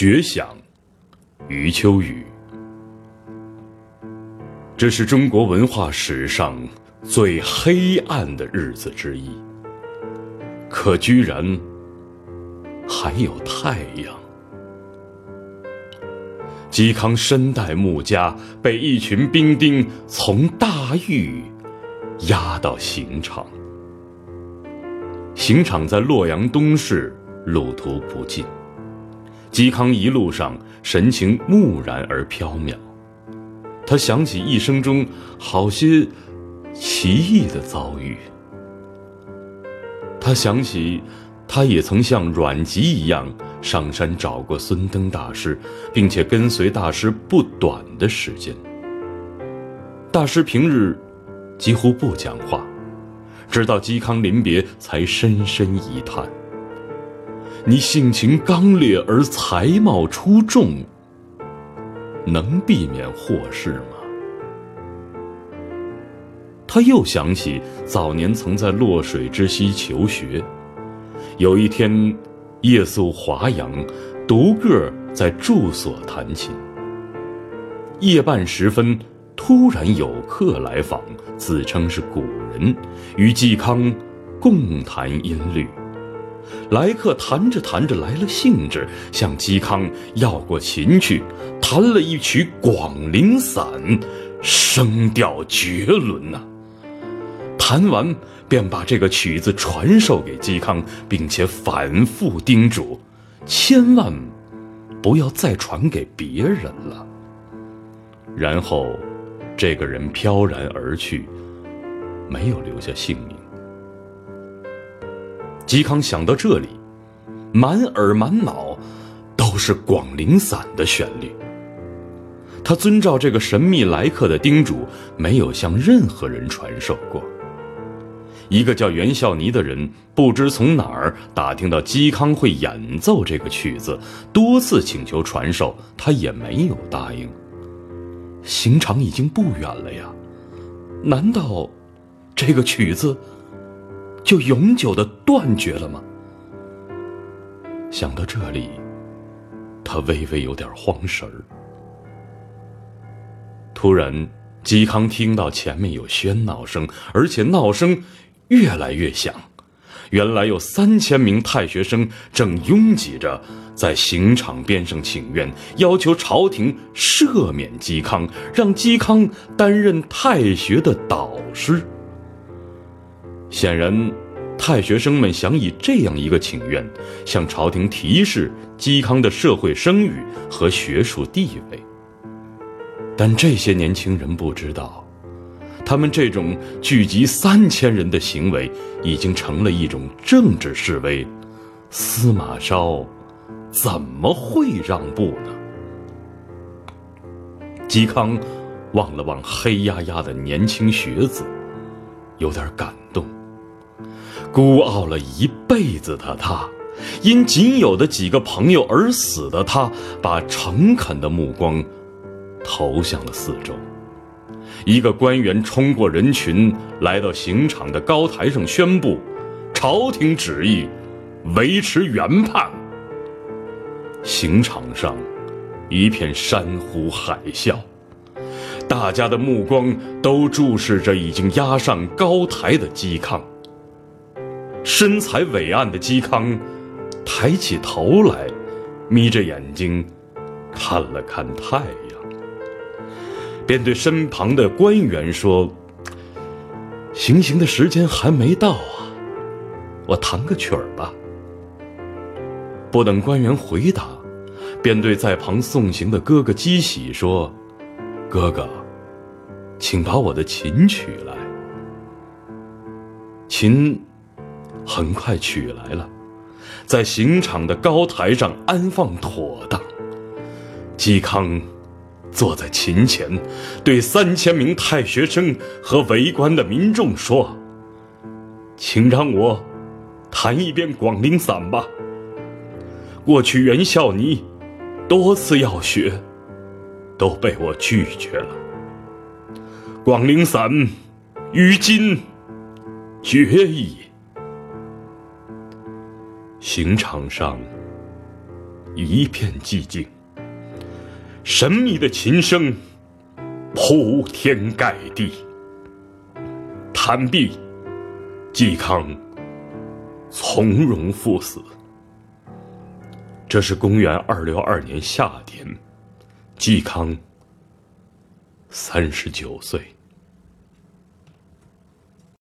绝响，余秋雨。这是中国文化史上最黑暗的日子之一，可居然还有太阳。嵇康身带木枷，被一群兵丁从大狱押到刑场。刑场在洛阳东市，路途不近。嵇康一路上神情木然而飘渺。他想起一生中好些奇异的遭遇。他想起，他也曾像阮籍一样上山找过孙登大师，并且跟随大师不短的时间。大师平日几乎不讲话，直到嵇康临别，才深深一叹：“你性情刚烈而才貌出众。”能避免祸事吗？他又想起早年曾在洛水之溪求学，有一天夜宿华阳，独个在住所弹琴。夜半时分，突然有客来访，自称是古人，与嵇康共弹音律。来客弹着弹着来了兴致，向嵇康要过琴去，弹了一曲《广陵散》，声调绝伦呐。弹完便把这个曲子传授给嵇康，并且反复叮嘱，千万不要再传给别人了。然后，这个人飘然而去，没有留下姓名。嵇康想到这里，满耳满脑都是《广陵散》的旋律。他遵照这个神秘来客的叮嘱，没有向任何人传授过。一个叫袁孝尼的人，不知从哪儿打听到嵇康会演奏这个曲子，多次请求传授，他也没有答应。刑场已经不远了呀，难道这个曲子？就永久的断绝了吗？想到这里，他微微有点慌神儿。突然，嵇康听到前面有喧闹声，而且闹声越来越响。原来有三千名太学生正拥挤着在刑场边上请愿，要求朝廷赦免嵇康，让嵇康担任太学的导师。显然，太学生们想以这样一个请愿，向朝廷提示嵇康的社会声誉和学术地位。但这些年轻人不知道，他们这种聚集三千人的行为，已经成了一种政治示威。司马昭怎么会让步呢？嵇康望了望黑压压的年轻学子，有点感。孤傲了一辈子的他，因仅有的几个朋友而死的他，把诚恳的目光投向了四周。一个官员冲过人群，来到刑场的高台上，宣布：“朝廷旨意，维持原判。”刑场上一片山呼海啸，大家的目光都注视着已经押上高台的嵇康。身材伟岸的嵇康，抬起头来，眯着眼睛，看了看太阳，便对身旁的官员说：“行刑的时间还没到啊，我弹个曲儿吧。”不等官员回答，便对在旁送行的哥哥嵇喜说：“哥哥，请把我的琴取来。”琴。很快取来了，在刑场的高台上安放妥当。嵇康坐在琴前，对三千名太学生和围观的民众说：“请让我弹一遍《广陵散》吧。过去袁孝尼多次要学，都被我拒绝了。《广陵散》于今绝矣。”刑场上一片寂静。神秘的琴声铺天盖地。坦臂，嵇康从容赴死。这是公元二六二年夏天，嵇康三十九岁。